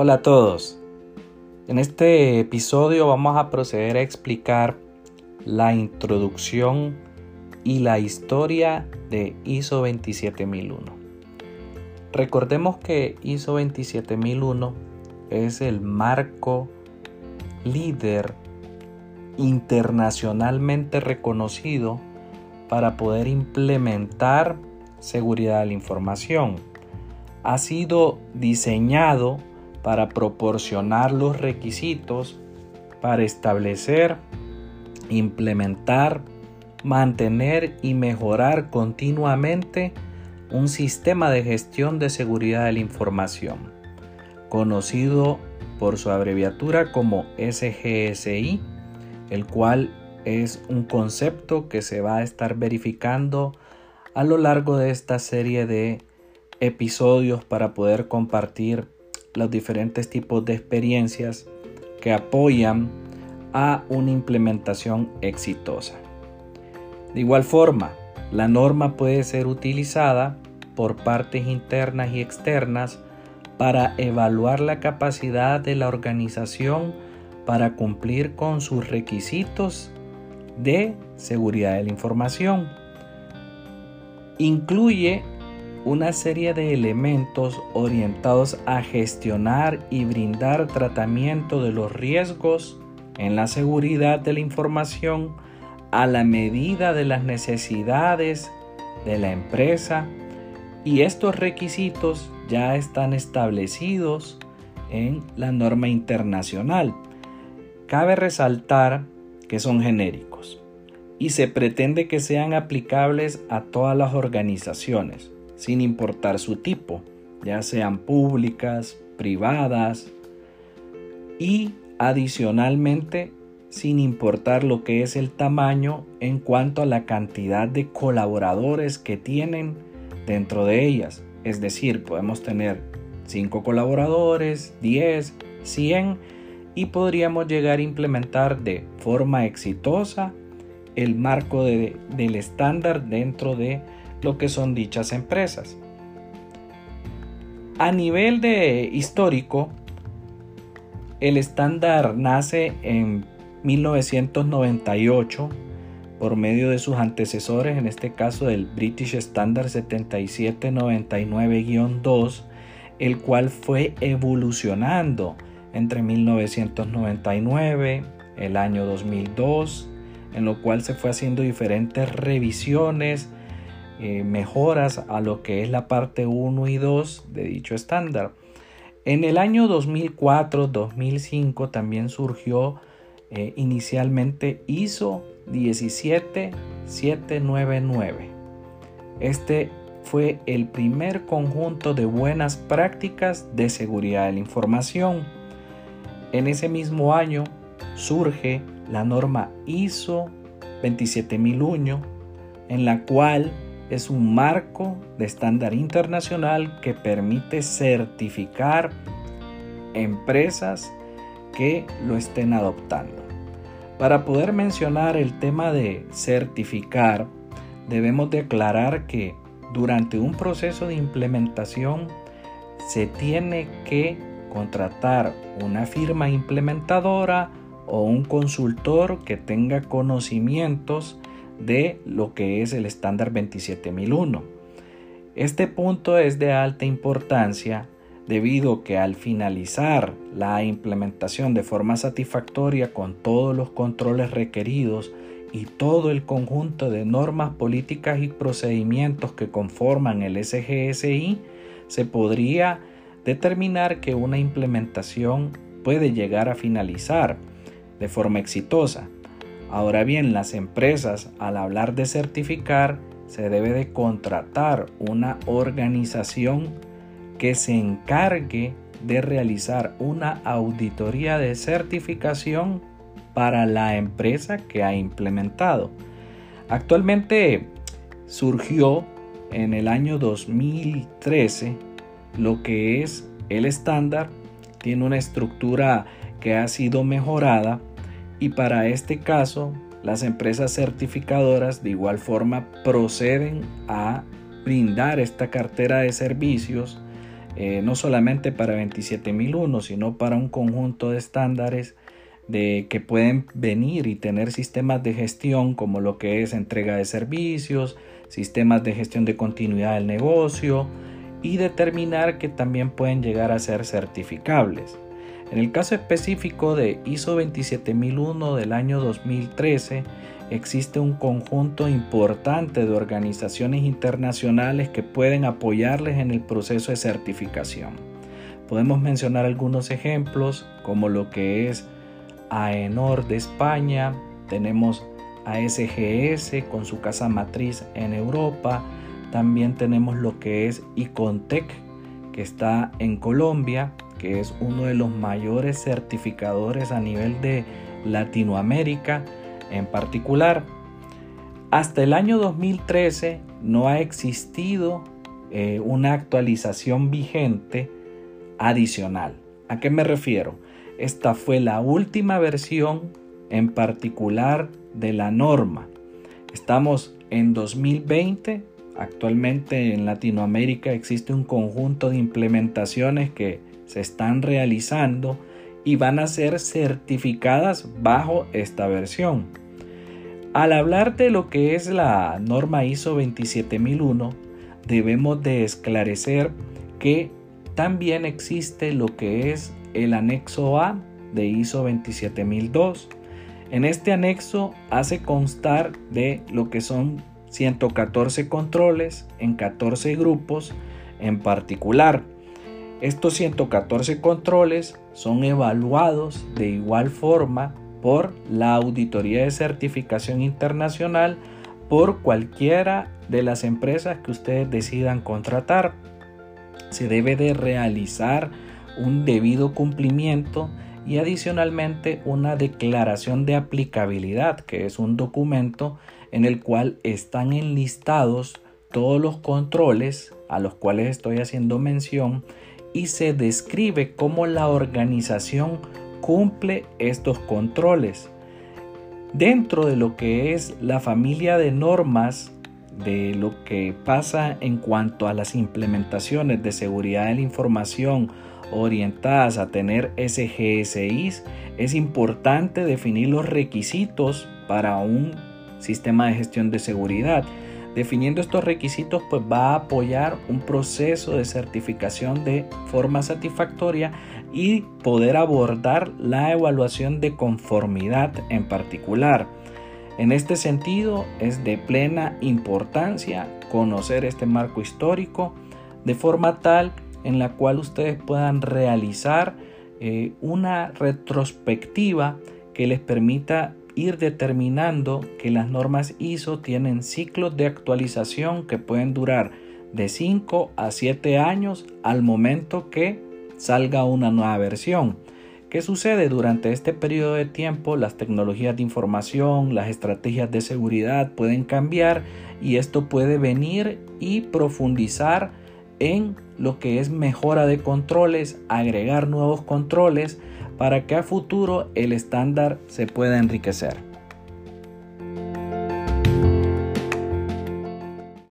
Hola a todos. En este episodio vamos a proceder a explicar la introducción y la historia de ISO 27001. Recordemos que ISO 27001 es el marco líder internacionalmente reconocido para poder implementar seguridad de la información. Ha sido diseñado para proporcionar los requisitos para establecer, implementar, mantener y mejorar continuamente un sistema de gestión de seguridad de la información, conocido por su abreviatura como SGSI, el cual es un concepto que se va a estar verificando a lo largo de esta serie de episodios para poder compartir los diferentes tipos de experiencias que apoyan a una implementación exitosa. De igual forma, la norma puede ser utilizada por partes internas y externas para evaluar la capacidad de la organización para cumplir con sus requisitos de seguridad de la información. Incluye una serie de elementos orientados a gestionar y brindar tratamiento de los riesgos en la seguridad de la información a la medida de las necesidades de la empresa y estos requisitos ya están establecidos en la norma internacional. Cabe resaltar que son genéricos y se pretende que sean aplicables a todas las organizaciones sin importar su tipo, ya sean públicas, privadas y adicionalmente sin importar lo que es el tamaño en cuanto a la cantidad de colaboradores que tienen dentro de ellas. Es decir, podemos tener 5 colaboradores, 10, 100 y podríamos llegar a implementar de forma exitosa el marco del estándar dentro de lo que son dichas empresas. A nivel de histórico, el estándar nace en 1998 por medio de sus antecesores, en este caso del British Standard 7799-2, el cual fue evolucionando entre 1999, el año 2002, en lo cual se fue haciendo diferentes revisiones, eh, mejoras a lo que es la parte 1 y 2 de dicho estándar. En el año 2004-2005 también surgió eh, inicialmente ISO 17799. Este fue el primer conjunto de buenas prácticas de seguridad de la información. En ese mismo año surge la norma ISO 27001 en la cual es un marco de estándar internacional que permite certificar empresas que lo estén adoptando. Para poder mencionar el tema de certificar, debemos declarar que durante un proceso de implementación se tiene que contratar una firma implementadora o un consultor que tenga conocimientos de lo que es el estándar 27001. Este punto es de alta importancia debido que al finalizar la implementación de forma satisfactoria con todos los controles requeridos y todo el conjunto de normas políticas y procedimientos que conforman el SGSI, se podría determinar que una implementación puede llegar a finalizar de forma exitosa. Ahora bien, las empresas al hablar de certificar se debe de contratar una organización que se encargue de realizar una auditoría de certificación para la empresa que ha implementado. Actualmente surgió en el año 2013 lo que es el estándar, tiene una estructura que ha sido mejorada y para este caso las empresas certificadoras de igual forma proceden a brindar esta cartera de servicios eh, no solamente para 27001, sino para un conjunto de estándares de que pueden venir y tener sistemas de gestión como lo que es entrega de servicios, sistemas de gestión de continuidad del negocio y determinar que también pueden llegar a ser certificables. En el caso específico de ISO 27001 del año 2013, existe un conjunto importante de organizaciones internacionales que pueden apoyarles en el proceso de certificación. Podemos mencionar algunos ejemplos como lo que es AENOR de España, tenemos ASGS con su casa matriz en Europa, también tenemos lo que es Icontec que está en Colombia, que es uno de los mayores certificadores a nivel de Latinoamérica en particular. Hasta el año 2013 no ha existido eh, una actualización vigente adicional. ¿A qué me refiero? Esta fue la última versión en particular de la norma. Estamos en 2020. Actualmente en Latinoamérica existe un conjunto de implementaciones que se están realizando y van a ser certificadas bajo esta versión. Al hablar de lo que es la norma ISO 27001, debemos de esclarecer que también existe lo que es el anexo A de ISO 27002. En este anexo hace constar de lo que son 114 controles en 14 grupos en particular. Estos 114 controles son evaluados de igual forma por la Auditoría de Certificación Internacional por cualquiera de las empresas que ustedes decidan contratar. Se debe de realizar un debido cumplimiento y adicionalmente una declaración de aplicabilidad, que es un documento en el cual están enlistados todos los controles a los cuales estoy haciendo mención y se describe cómo la organización cumple estos controles. Dentro de lo que es la familia de normas de lo que pasa en cuanto a las implementaciones de seguridad de la información orientadas a tener SGSIs, es importante definir los requisitos para un sistema de gestión de seguridad Definiendo estos requisitos, pues va a apoyar un proceso de certificación de forma satisfactoria y poder abordar la evaluación de conformidad en particular. En este sentido, es de plena importancia conocer este marco histórico de forma tal en la cual ustedes puedan realizar eh, una retrospectiva que les permita ir determinando que las normas ISO tienen ciclos de actualización que pueden durar de 5 a 7 años al momento que salga una nueva versión. ¿Qué sucede durante este periodo de tiempo? Las tecnologías de información, las estrategias de seguridad pueden cambiar y esto puede venir y profundizar en lo que es mejora de controles, agregar nuevos controles, para que a futuro el estándar se pueda enriquecer.